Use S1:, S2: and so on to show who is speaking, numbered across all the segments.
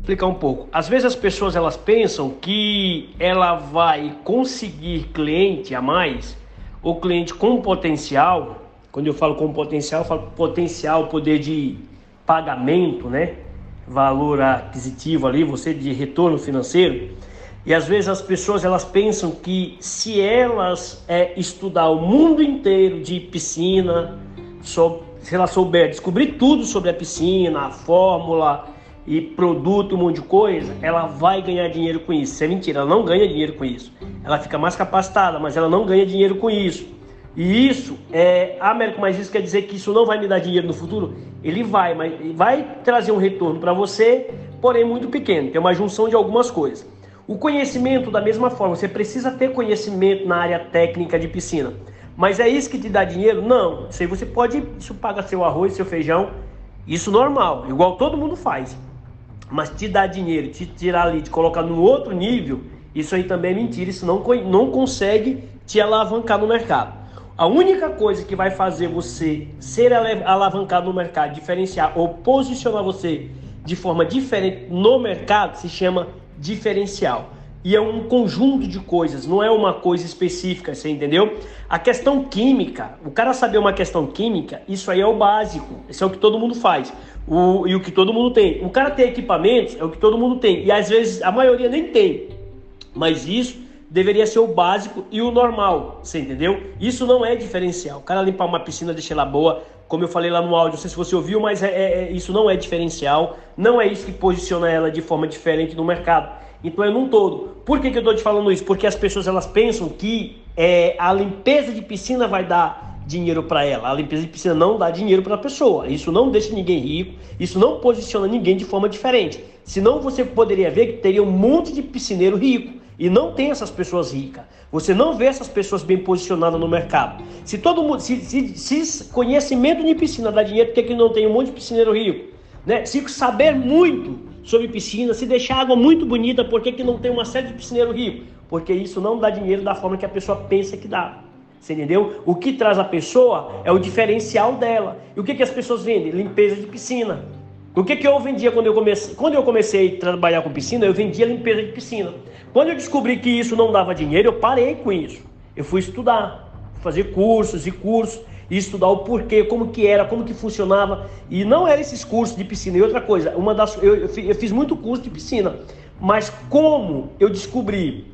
S1: explicar um pouco. Às vezes as pessoas elas pensam que ela vai conseguir cliente a mais ou cliente com potencial. Quando eu falo com potencial, eu falo potencial, poder de pagamento, né? Valor aquisitivo ali, você de retorno financeiro. E às vezes as pessoas elas pensam que se elas é, estudar o mundo inteiro de piscina, se ela souber descobrir tudo sobre a piscina, a fórmula, e produto, um monte de coisa, ela vai ganhar dinheiro com isso. Isso é mentira, ela não ganha dinheiro com isso. Ela fica mais capacitada, mas ela não ganha dinheiro com isso. E isso é, Américo, mas isso quer dizer que isso não vai me dar dinheiro no futuro? Ele vai, mas vai trazer um retorno para você, porém muito pequeno. Tem uma junção de algumas coisas. O conhecimento, da mesma forma, você precisa ter conhecimento na área técnica de piscina. Mas é isso que te dá dinheiro? Não. Isso aí você pode, isso paga seu arroz, seu feijão, isso normal, igual todo mundo faz. Mas te dar dinheiro, te tirar ali, te colocar no outro nível, isso aí também é mentira. Isso não, não consegue te alavancar no mercado. A única coisa que vai fazer você ser alavancado no mercado, diferenciar ou posicionar você de forma diferente no mercado se chama diferencial. E é um conjunto de coisas, não é uma coisa específica, você entendeu? A questão química, o cara saber uma questão química, isso aí é o básico, isso é o que todo mundo faz o, e o que todo mundo tem. O cara tem equipamentos, é o que todo mundo tem. E às vezes a maioria nem tem. Mas isso deveria ser o básico e o normal, você entendeu? Isso não é diferencial. O cara limpar uma piscina, deixar ela boa, como eu falei lá no áudio, não sei se você ouviu, mas é, é, é, isso não é diferencial, não é isso que posiciona ela de forma diferente no mercado. Então é num todo. Por que, que eu estou te falando isso? Porque as pessoas elas pensam que é, a limpeza de piscina vai dar dinheiro para ela. A limpeza de piscina não dá dinheiro para a pessoa. Isso não deixa ninguém rico, isso não posiciona ninguém de forma diferente. Senão você poderia ver que teria um monte de piscineiro rico e não tem essas pessoas ricas. Você não vê essas pessoas bem posicionadas no mercado. Se todo mundo, se, se, se conhecimento de piscina dá dinheiro, por que, que não tem um monte de piscineiro rico? Né? Se saber muito sobre piscina, se deixar água muito bonita, por que, que não tem uma série de piscineiro rico? Porque isso não dá dinheiro da forma que a pessoa pensa que dá. Você entendeu? O que traz a pessoa é o diferencial dela. E o que, que as pessoas vendem? Limpeza de piscina. O que, que eu vendia quando eu comecei? Quando eu comecei a trabalhar com piscina, eu vendia limpeza de piscina. Quando eu descobri que isso não dava dinheiro, eu parei com isso. Eu fui estudar, fazer cursos e cursos, e estudar o porquê, como que era, como que funcionava. E não era esses cursos de piscina. E outra coisa, uma das, eu, eu fiz muito curso de piscina. Mas como eu descobri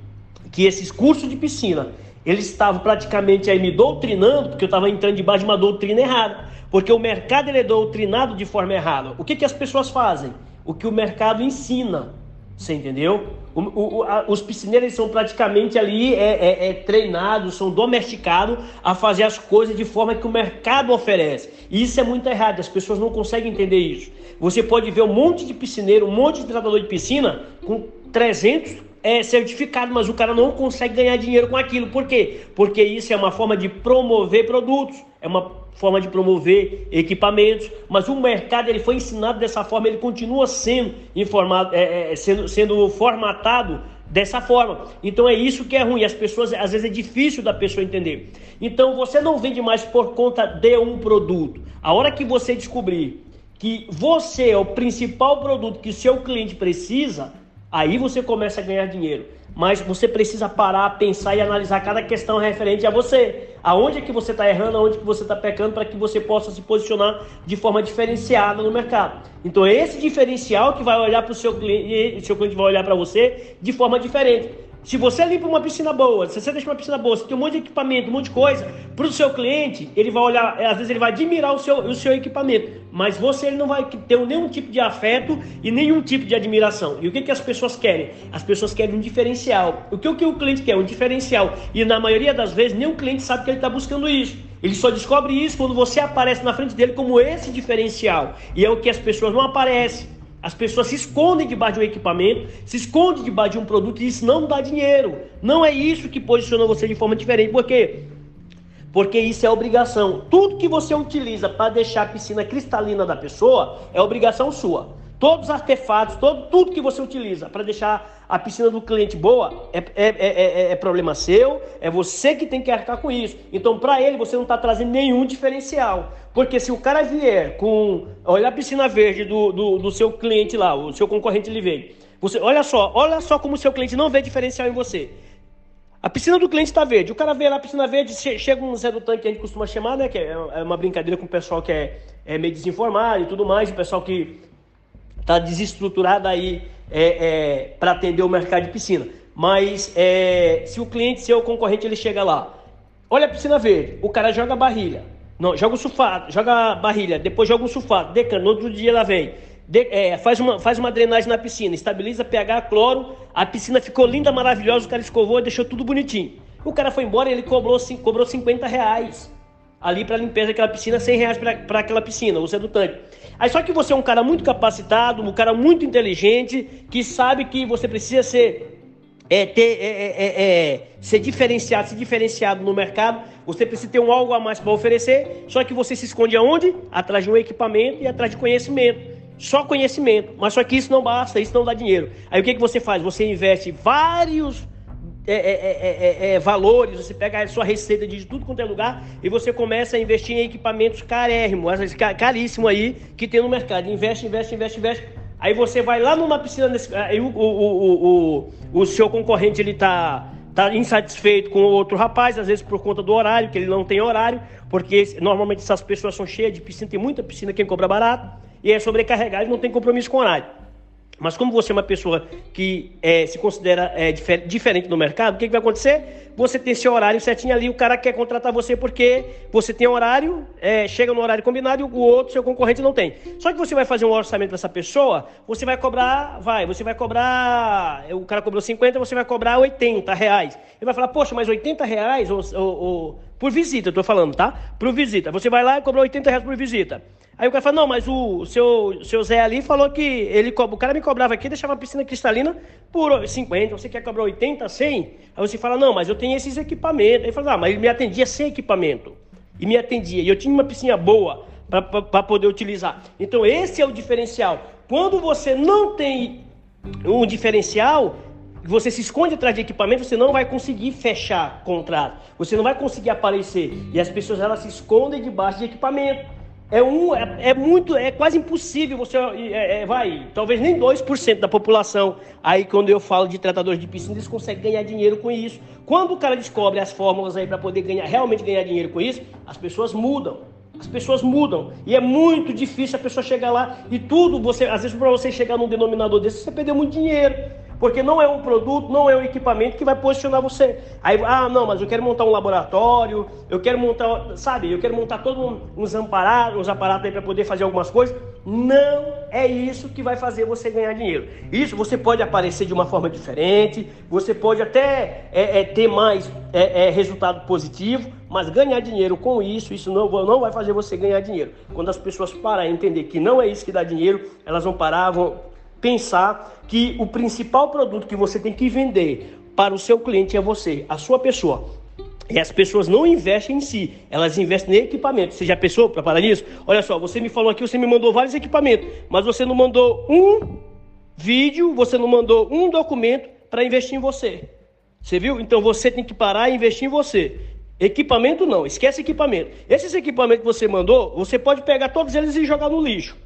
S1: que esses cursos de piscina eles estavam praticamente aí me doutrinando, porque eu estava entrando debaixo de uma doutrina errada. Porque o mercado ele é doutrinado de forma errada. O que, que as pessoas fazem? O que o mercado ensina. Você entendeu? O, o, a, os piscineiros são praticamente ali é, é, é, treinados, são domesticados a fazer as coisas de forma que o mercado oferece. E isso é muito errado, as pessoas não conseguem entender isso. Você pode ver um monte de piscineiro, um monte de tratador de piscina com 300, é certificado, mas o cara não consegue ganhar dinheiro com aquilo. Por quê? Porque isso é uma forma de promover produtos, é uma forma de promover equipamentos, mas o mercado ele foi ensinado dessa forma, ele continua sendo informado, é, é, sendo, sendo formatado dessa forma. Então é isso que é ruim. As pessoas, às vezes, é difícil da pessoa entender. Então você não vende mais por conta de um produto. A hora que você descobrir que você é o principal produto que seu cliente precisa, Aí você começa a ganhar dinheiro. Mas você precisa parar, pensar e analisar cada questão referente a você. Aonde é que você está errando, aonde é que você está pecando, para que você possa se posicionar de forma diferenciada no mercado. Então é esse diferencial que vai olhar para o seu cliente, o seu cliente vai olhar para você de forma diferente. Se você limpa uma piscina boa, se você deixa uma piscina boa, você tem um monte de equipamento, um monte de coisa, para o seu cliente, ele vai olhar, às vezes ele vai admirar o seu, o seu equipamento, mas você ele não vai ter nenhum tipo de afeto e nenhum tipo de admiração. E o que, que as pessoas querem? As pessoas querem um diferencial. O que, o que o cliente quer? Um diferencial. E na maioria das vezes, o cliente sabe que ele está buscando isso. Ele só descobre isso quando você aparece na frente dele como esse diferencial. E é o que as pessoas não aparecem. As pessoas se escondem debaixo de um equipamento, se escondem debaixo de um produto e isso não dá dinheiro. Não é isso que posiciona você de forma diferente. Por quê? Porque isso é obrigação. Tudo que você utiliza para deixar a piscina cristalina da pessoa é obrigação sua. Todos os artefatos, todo, tudo que você utiliza para deixar a piscina do cliente boa, é, é, é, é, problema seu, é você que tem que arcar com isso. Então, para ele, você não está trazendo nenhum diferencial. Porque se o cara vier com. Olha a piscina verde do, do, do seu cliente lá, o seu concorrente ele vem. Você, olha só, olha só como o seu cliente não vê diferencial em você. A piscina do cliente está verde. O cara vê lá a piscina verde, chega um Zé do Tanque que a gente costuma chamar, né? Que é, é uma brincadeira com o pessoal que é, é meio desinformado e tudo mais, o pessoal que está desestruturado aí é, é, para atender o mercado de piscina. Mas é, se o cliente, seu concorrente, ele chega lá, olha a piscina verde, o cara joga barrilha, não, joga o sulfato, joga barrilha, depois joga um sulfato, decana, no outro dia ela vem, de, é, faz, uma, faz uma drenagem na piscina, estabiliza pH, cloro, a piscina ficou linda, maravilhosa, o cara escovou e deixou tudo bonitinho. O cara foi embora e ele cobrou, cobrou 50 reais ali para limpeza daquela piscina, 100 reais para aquela piscina, do tanque. Aí só que você é um cara muito capacitado, um cara muito inteligente, que sabe que você precisa ser é, ter, é, é, é, é ser diferenciado, ser diferenciado no mercado, você precisa ter um algo a mais para oferecer, só que você se esconde aonde? Atrás de um equipamento e atrás de conhecimento. Só conhecimento, mas só que isso não basta, isso não dá dinheiro. Aí o que, que você faz? Você investe vários é é, é, é, é, valores, você pega a sua receita de tudo quanto é lugar e você começa a investir em equipamentos carérrimos, caríssimos aí que tem no mercado. Investe, investe, investe, investe. Aí você vai lá numa piscina, desse, aí o, o, o, o, o seu concorrente ele tá, tá insatisfeito com o outro rapaz, às vezes por conta do horário, que ele não tem horário, porque normalmente essas pessoas são cheias de piscina, tem muita piscina quem cobra barato, e é sobrecarregado e não tem compromisso com horário. Mas como você é uma pessoa que é, se considera é, difer diferente do mercado, o que, que, vai acontecer? Você tem seu horário certinho ali, o cara quer contratar você porque você tem horário, é, chega no horário combinado e o outro, seu concorrente, não tem. Só que você vai fazer um orçamento para essa pessoa, você vai cobrar, vai, você vai cobrar, o cara cobrou 50, você vai cobrar 80 reais. Ele vai falar, poxa, mas 80 reais ou, ou, ou por visita, eu tô falando, tá? Por visita. Você vai lá e cobrou 80 reais por visita. Aí o cara fala, não, mas o seu, seu Zé ali falou que ele, o cara me cobrava aqui, deixava a piscina cristalina por 50, você quer cobrar 80, 100? Aí você fala, não, mas eu tenho esses equipamentos. Aí fala, ah, mas ele me atendia sem equipamento. E me atendia. E eu tinha uma piscina boa para poder utilizar. Então esse é o diferencial. Quando você não tem um diferencial, você se esconde atrás de equipamento, você não vai conseguir fechar contrato. Você não vai conseguir aparecer. E as pessoas elas se escondem debaixo de equipamento. É, um, é, é, muito, é quase impossível você, é, é, vai, talvez nem 2% da população, aí quando eu falo de tratadores de piscina, eles conseguem ganhar dinheiro com isso. Quando o cara descobre as fórmulas aí para poder ganhar, realmente ganhar dinheiro com isso, as pessoas mudam. As pessoas mudam. E é muito difícil a pessoa chegar lá e tudo, você, às vezes para você chegar num denominador desse, você perdeu muito dinheiro. Porque não é um produto, não é um equipamento que vai posicionar você. Aí, ah, não, mas eu quero montar um laboratório, eu quero montar, sabe, eu quero montar todos uns aparatos, uns aparatos aí para poder fazer algumas coisas. Não é isso que vai fazer você ganhar dinheiro. Isso você pode aparecer de uma forma diferente, você pode até é, é, ter mais é, é resultado positivo, mas ganhar dinheiro com isso, isso não, não vai fazer você ganhar dinheiro. Quando as pessoas pararem entender que não é isso que dá dinheiro, elas vão parar, vão pensar que o principal produto que você tem que vender para o seu cliente é você, a sua pessoa. E as pessoas não investem em si, elas investem em equipamento. Você já pensou para parar nisso? Olha só, você me falou aqui, você me mandou vários equipamentos, mas você não mandou um vídeo, você não mandou um documento para investir em você. Você viu? Então você tem que parar e investir em você. Equipamento não, esquece equipamento. Esses equipamentos que você mandou, você pode pegar todos eles e jogar no lixo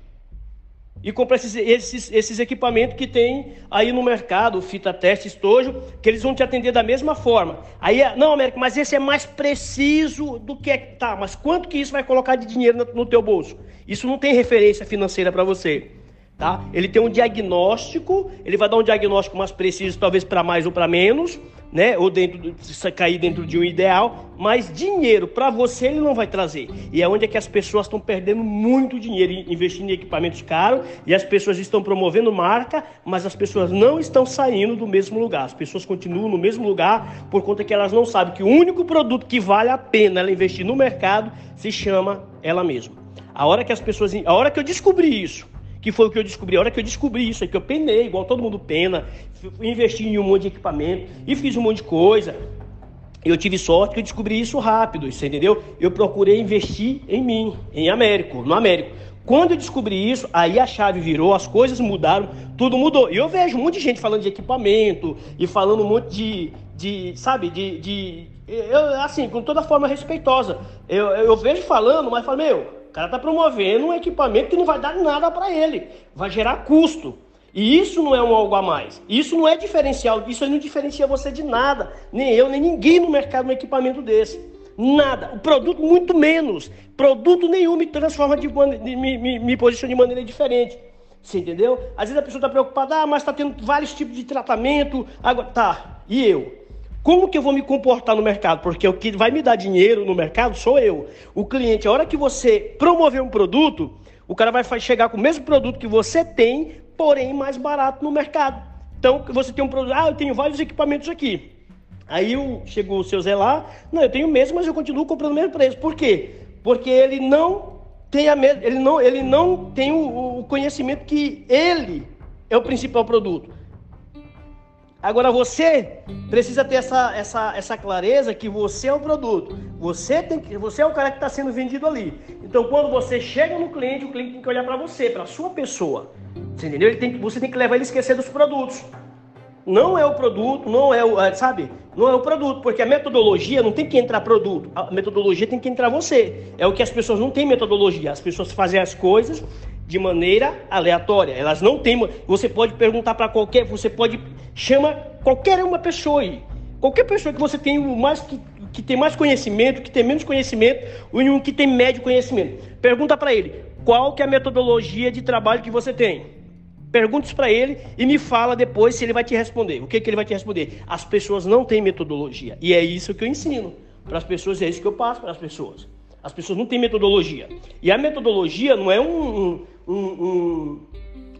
S1: e comprar esses, esses, esses, equipamentos que tem aí no mercado, fita teste, estojo, que eles vão te atender da mesma forma. Aí, não, Américo, mas esse é mais preciso do que é. Tá, mas quanto que isso vai colocar de dinheiro no, no teu bolso? Isso não tem referência financeira para você. Tá? Ele tem um diagnóstico, ele vai dar um diagnóstico mais preciso, talvez para mais ou para menos, né? Ou dentro cair dentro de um ideal, mas dinheiro para você ele não vai trazer. E é onde é que as pessoas estão perdendo muito dinheiro investindo em equipamentos caros e as pessoas estão promovendo marca, mas as pessoas não estão saindo do mesmo lugar. As pessoas continuam no mesmo lugar por conta que elas não sabem que o único produto que vale a pena ela investir no mercado se chama ela mesma. A hora que as pessoas, a hora que eu descobri isso, que foi o que eu descobri. A hora que eu descobri isso, é que eu penei, igual todo mundo pena, investi em um monte de equipamento e fiz um monte de coisa. Eu tive sorte que eu descobri isso rápido, você entendeu? Eu procurei investir em mim, em Américo, no Américo. Quando eu descobri isso, aí a chave virou, as coisas mudaram, tudo mudou. E eu vejo um monte de gente falando de equipamento e falando um monte de, de sabe, de, de eu, assim, com toda forma respeitosa. Eu, eu vejo falando, mas falo, meu, o cara tá promovendo um equipamento que não vai dar nada para ele, vai gerar custo. E isso não é um algo a mais. Isso não é diferencial. Isso não diferencia você de nada. Nem eu, nem ninguém no mercado um equipamento desse. Nada. O produto, muito menos. Produto nenhum me transforma de me, me, me posiciona de maneira diferente. Você entendeu? Às vezes a pessoa está preocupada, ah, mas está tendo vários tipos de tratamento. Agora, tá. E eu? Como que eu vou me comportar no mercado? Porque o que vai me dar dinheiro no mercado sou eu. O cliente, a hora que você promover um produto, o cara vai chegar com o mesmo produto que você tem, porém mais barato no mercado. Então, você tem um produto, ah, eu tenho vários equipamentos aqui. Aí chegou o seu Zé lá, não, eu tenho mesmo, mas eu continuo comprando o mesmo preço. Por quê? Porque ele não tem a ele não, ele não tem o, o conhecimento que ele é o principal produto. Agora você precisa ter essa, essa, essa clareza que você é o produto. Você, tem que, você é o cara que está sendo vendido ali. Então, quando você chega no cliente, o cliente tem que olhar para você, para sua pessoa. Você entendeu? Ele tem, você tem que levar ele a esquecer dos produtos não é o produto, não é o, é, sabe? Não é o produto, porque a metodologia não tem que entrar produto, a metodologia tem que entrar você. É o que as pessoas não têm metodologia. As pessoas fazem as coisas de maneira aleatória. Elas não têm. Você pode perguntar para qualquer, você pode chama qualquer uma pessoa aí. Qualquer pessoa que você tem mais que, que tem mais conhecimento, que tem menos conhecimento, ou um que tem médio conhecimento. Pergunta para ele, qual que é a metodologia de trabalho que você tem? Pergunte para ele e me fala depois se ele vai te responder. O que, que ele vai te responder? As pessoas não têm metodologia. E é isso que eu ensino para as pessoas, é isso que eu passo para as pessoas. As pessoas não têm metodologia. E a metodologia não é um, um, um,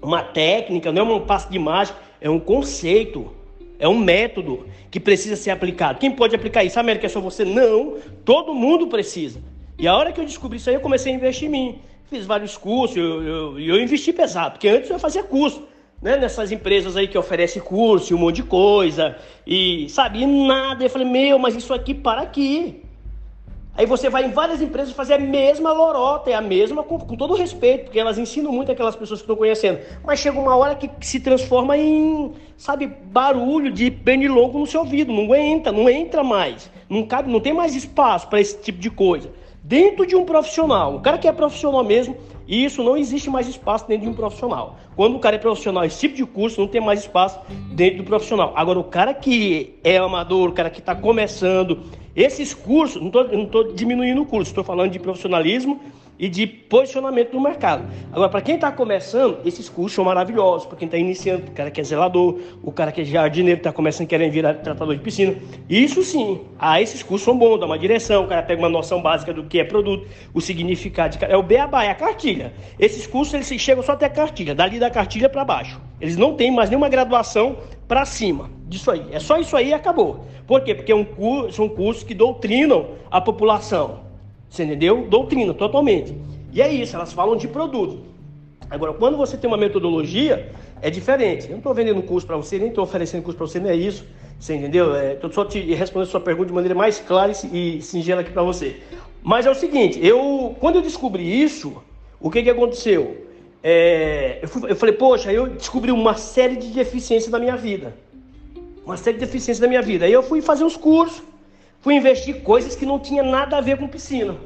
S1: uma técnica, não é um passo de mágica, é um conceito, é um método que precisa ser aplicado. Quem pode aplicar isso? América é só você? Não, todo mundo precisa. E a hora que eu descobri isso aí, eu comecei a investir em mim. Fiz vários cursos, eu, eu, eu investi pesado, porque antes eu fazia curso, né? Nessas empresas aí que oferecem curso e um monte de coisa, e sabia nada. Eu falei, meu, mas isso aqui para aqui. Aí você vai em várias empresas fazer a mesma lorota, é a mesma, com, com todo respeito, porque elas ensinam muito aquelas pessoas que estão conhecendo. Mas chega uma hora que, se transforma em, sabe, barulho de pernilongo no seu ouvido. Não entra, não entra mais. Não cabe, não tem mais espaço para esse tipo de coisa dentro de um profissional. O cara que é profissional mesmo, isso não existe mais espaço dentro de um profissional. Quando o cara é profissional, esse tipo de curso não tem mais espaço dentro do profissional. Agora, o cara que é amador, o cara que está começando, esses cursos, não estou diminuindo o curso, estou falando de profissionalismo e de posicionamento no mercado. Agora, para quem está começando, esses cursos são maravilhosos. Para quem está iniciando, o cara que é zelador, o cara que é jardineiro, está começando querendo virar tratador de piscina. Isso sim, ah, esses cursos são bons, dá uma direção, o cara pega uma noção básica do que é produto, o significado de É o beabá, é a cartilha. Esses cursos eles chegam só até a cartilha, dali da cartilha para baixo. Eles não têm mais nenhuma graduação para cima disso aí. É só isso aí e acabou. Por quê? Porque é um curso, são cursos que doutrinam a população. Você entendeu? Doutrina, totalmente. E é isso, elas falam de produto. Agora, quando você tem uma metodologia, é diferente. Eu não estou vendendo curso para você, nem estou oferecendo curso para você, não é isso. Você entendeu? Estou é, só te respondendo a sua pergunta de maneira mais clara e singela aqui para você. Mas é o seguinte, eu quando eu descobri isso, o que, que aconteceu? É, eu, fui, eu falei, poxa, eu descobri uma série de deficiências na minha vida. Uma série de deficiências na minha vida. Aí eu fui fazer os cursos, fui investir coisas que não tinha nada a ver com piscina.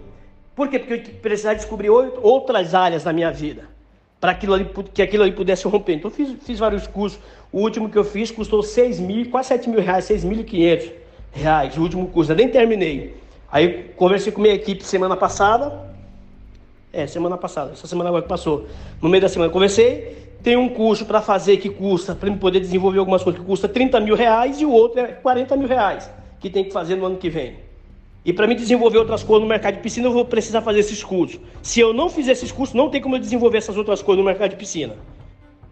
S1: Por quê? Porque eu precisava descobrir outras áreas da minha vida para que aquilo ali pudesse romper. Então fiz, fiz vários cursos. O último que eu fiz custou 6 mil, quase 7 mil reais, 6.500 reais. O último curso, eu nem terminei. Aí conversei com minha equipe semana passada. É, semana passada, essa semana agora que passou. No meio da semana conversei. Tem um curso para fazer que custa, para poder desenvolver algumas coisas que custa 30 mil reais e o outro é 40 mil reais que tem que fazer no ano que vem. E para mim desenvolver outras coisas no mercado de piscina, eu vou precisar fazer esses cursos. Se eu não fizer esses cursos, não tem como eu desenvolver essas outras coisas no mercado de piscina.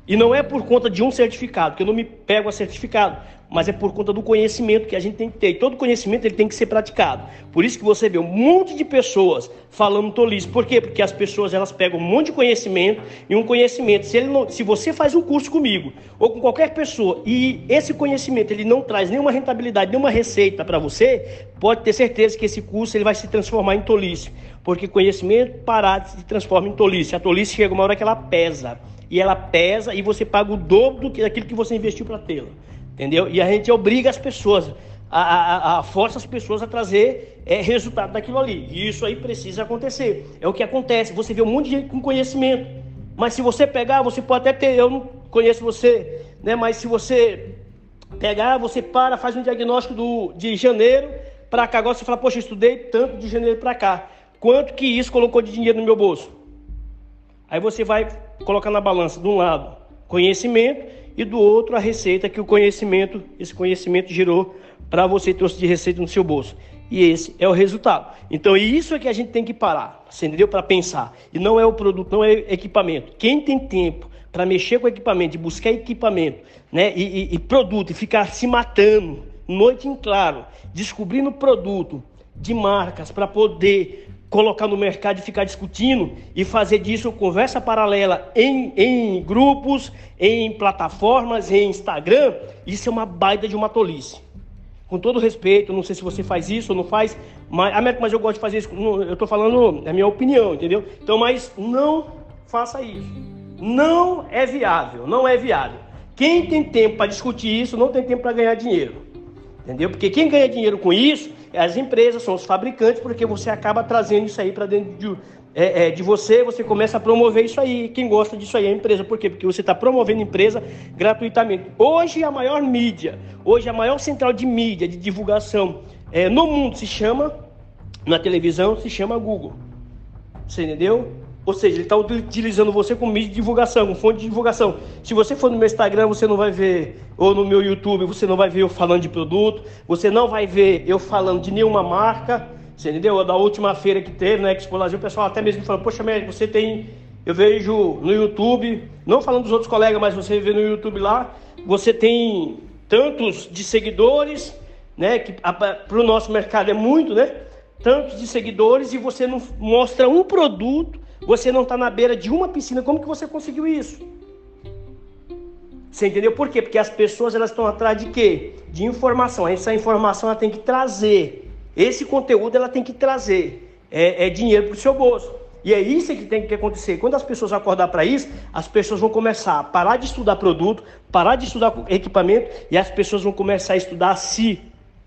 S1: E não é por conta de um certificado, que eu não me pego a certificado, mas é por conta do conhecimento que a gente tem que ter. E todo conhecimento ele tem que ser praticado. Por isso que você vê um monte de pessoas falando tolice. Por quê? Porque as pessoas elas pegam um monte de conhecimento e um conhecimento. Se, ele não, se você faz um curso comigo ou com qualquer pessoa e esse conhecimento ele não traz nenhuma rentabilidade, nenhuma receita para você, pode ter certeza que esse curso ele vai se transformar em tolice. Porque conhecimento parado se transforma em tolice. A tolice chega uma hora que ela pesa. E ela pesa e você paga o dobro daquilo que você investiu para tê-la. Entendeu? E a gente obriga as pessoas, a, a, a força as pessoas a trazer é, resultado daquilo ali. E isso aí precisa acontecer. É o que acontece. Você vê um monte de gente com conhecimento. Mas se você pegar, você pode até ter. Eu não conheço você, né? Mas se você pegar, você para, faz um diagnóstico do, de janeiro para cá. Agora você fala, poxa, estudei tanto de janeiro para cá. Quanto que isso colocou de dinheiro no meu bolso? Aí você vai colocar na balança, de um lado, conhecimento e do outro a receita que o conhecimento, esse conhecimento gerou para você trouxe de receita no seu bolso. E esse é o resultado. Então, isso é que a gente tem que parar, entendeu? Para pensar. E não é o produto, não é equipamento. Quem tem tempo para mexer com equipamento, de buscar equipamento, né? E, e, e produto, e ficar se matando, noite em claro, descobrindo produto de marcas para poder colocar no mercado e ficar discutindo e fazer disso conversa paralela em, em grupos, em plataformas, em Instagram, isso é uma baita de uma tolice. Com todo respeito, não sei se você faz isso ou não faz, mas, Américo, mas eu gosto de fazer isso. Eu estou falando, é minha opinião, entendeu? Então, mas não faça isso. Não é viável, não é viável. Quem tem tempo para discutir isso não tem tempo para ganhar dinheiro. Entendeu? Porque quem ganha dinheiro com isso as empresas, são os fabricantes, porque você acaba trazendo isso aí para dentro de, é, é, de você, você começa a promover isso aí. Quem gosta disso aí é a empresa. Por quê? Porque você está promovendo empresa gratuitamente. Hoje a maior mídia, hoje a maior central de mídia, de divulgação é, no mundo se chama, na televisão, se chama Google. Você entendeu? Ou seja, ele está utilizando você como mídia de divulgação, como fonte de divulgação. Se você for no meu Instagram, você não vai ver, ou no meu YouTube, você não vai ver eu falando de produto, você não vai ver eu falando de nenhuma marca, você entendeu? Da última feira que teve na Expo Brasil, o pessoal até mesmo falou, poxa, Médio, você tem, eu vejo no YouTube, não falando dos outros colegas, mas você vê no YouTube lá, você tem tantos de seguidores, né, que para o nosso mercado é muito, né? Tantos de seguidores e você não mostra um produto você não está na beira de uma piscina. Como que você conseguiu isso? Você entendeu por quê? Porque as pessoas elas estão atrás de quê? De informação. Essa informação ela tem que trazer. Esse conteúdo ela tem que trazer é, é dinheiro para o seu bolso. E é isso que tem que acontecer. Quando as pessoas acordar para isso, as pessoas vão começar a parar de estudar produto, parar de estudar equipamento e as pessoas vão começar a estudar a si,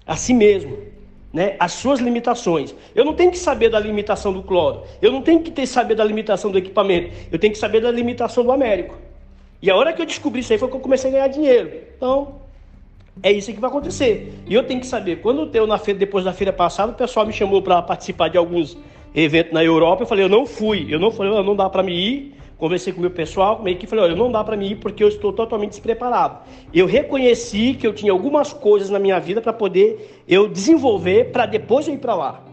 S1: a si mesmo né, as suas limitações. Eu não tenho que saber da limitação do cloro. Eu não tenho que ter saber da limitação do equipamento. Eu tenho que saber da limitação do Américo. E a hora que eu descobri isso aí foi que eu comecei a ganhar dinheiro. Então, é isso que vai acontecer. E eu tenho que saber. Quando eu na feira, depois da feira passada, o pessoal me chamou para participar de alguns eventos na Europa. Eu falei, eu não fui. Eu não falei, não dá para me ir conversei com o meu pessoal, com a equipe, falei, olha, não dá para mim ir porque eu estou totalmente despreparado. Eu reconheci que eu tinha algumas coisas na minha vida para poder eu desenvolver para depois eu ir para lá.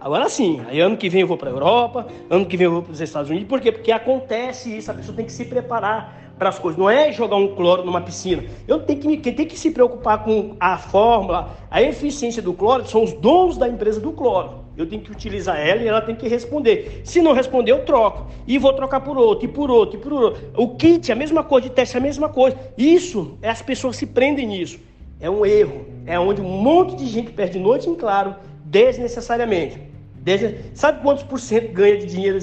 S1: Agora sim, aí ano que vem eu vou para a Europa, ano que vem eu vou para os Estados Unidos. Por quê? Porque acontece isso, a pessoa tem que se preparar para as coisas. Não é jogar um cloro numa piscina. Eu tenho que, quem tem que se preocupar com a fórmula, a eficiência do cloro, são os donos da empresa do cloro. Eu tenho que utilizar ela e ela tem que responder. Se não responder, eu troco. E vou trocar por outro, e por outro, e por outro. O kit, a mesma coisa, de teste, a mesma coisa. Isso, as pessoas se prendem nisso. É um erro. É onde um monte de gente perde noite em claro, desnecessariamente. Desne... Sabe quantos por cento ganha de dinheiro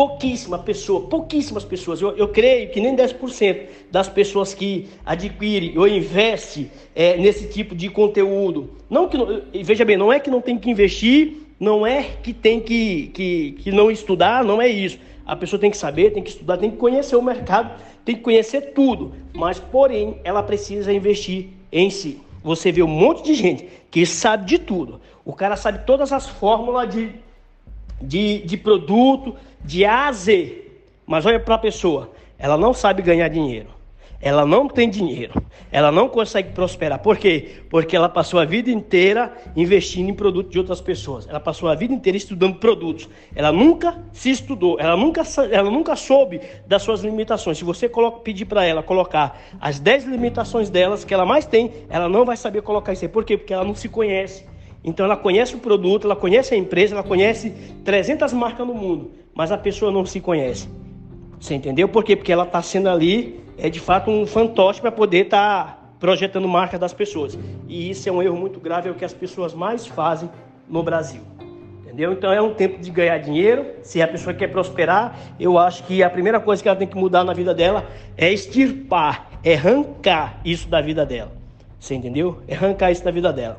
S1: pouquíssima pessoa, pouquíssimas pessoas, eu, eu creio que nem 10% das pessoas que adquirem ou investem é, nesse tipo de conteúdo. Não que, veja bem, não é que não tem que investir, não é que tem que, que, que não estudar, não é isso. A pessoa tem que saber, tem que estudar, tem que conhecer o mercado, tem que conhecer tudo. Mas, porém, ela precisa investir em si. Você vê um monte de gente que sabe de tudo. O cara sabe todas as fórmulas de, de, de produto, de A a Z. Mas olha para a pessoa, ela não sabe ganhar dinheiro. ela não tem dinheiro, ela não consegue prosperar. Por quê? Porque ela passou a vida inteira investindo em produtos de outras pessoas. Ela passou a vida inteira estudando produtos. Ela nunca se estudou, ela nunca, ela nunca soube das suas limitações. Se você coloca, pedir para ela colocar as 10 limitações delas que ela mais tem, ela não vai saber colocar isso aí. Por quê? Porque ela não se conhece. Então ela conhece o produto, ela conhece a empresa, ela conhece 300 marcas no mundo, mas a pessoa não se conhece. Você entendeu? Por quê? Porque ela está sendo ali, é de fato um fantoche para poder estar tá projetando marca das pessoas. E isso é um erro muito grave, é o que as pessoas mais fazem no Brasil. Entendeu? Então é um tempo de ganhar dinheiro. Se a pessoa quer prosperar, eu acho que a primeira coisa que ela tem que mudar na vida dela é extirpar, é arrancar isso da vida dela. Você entendeu? É arrancar isso da vida dela.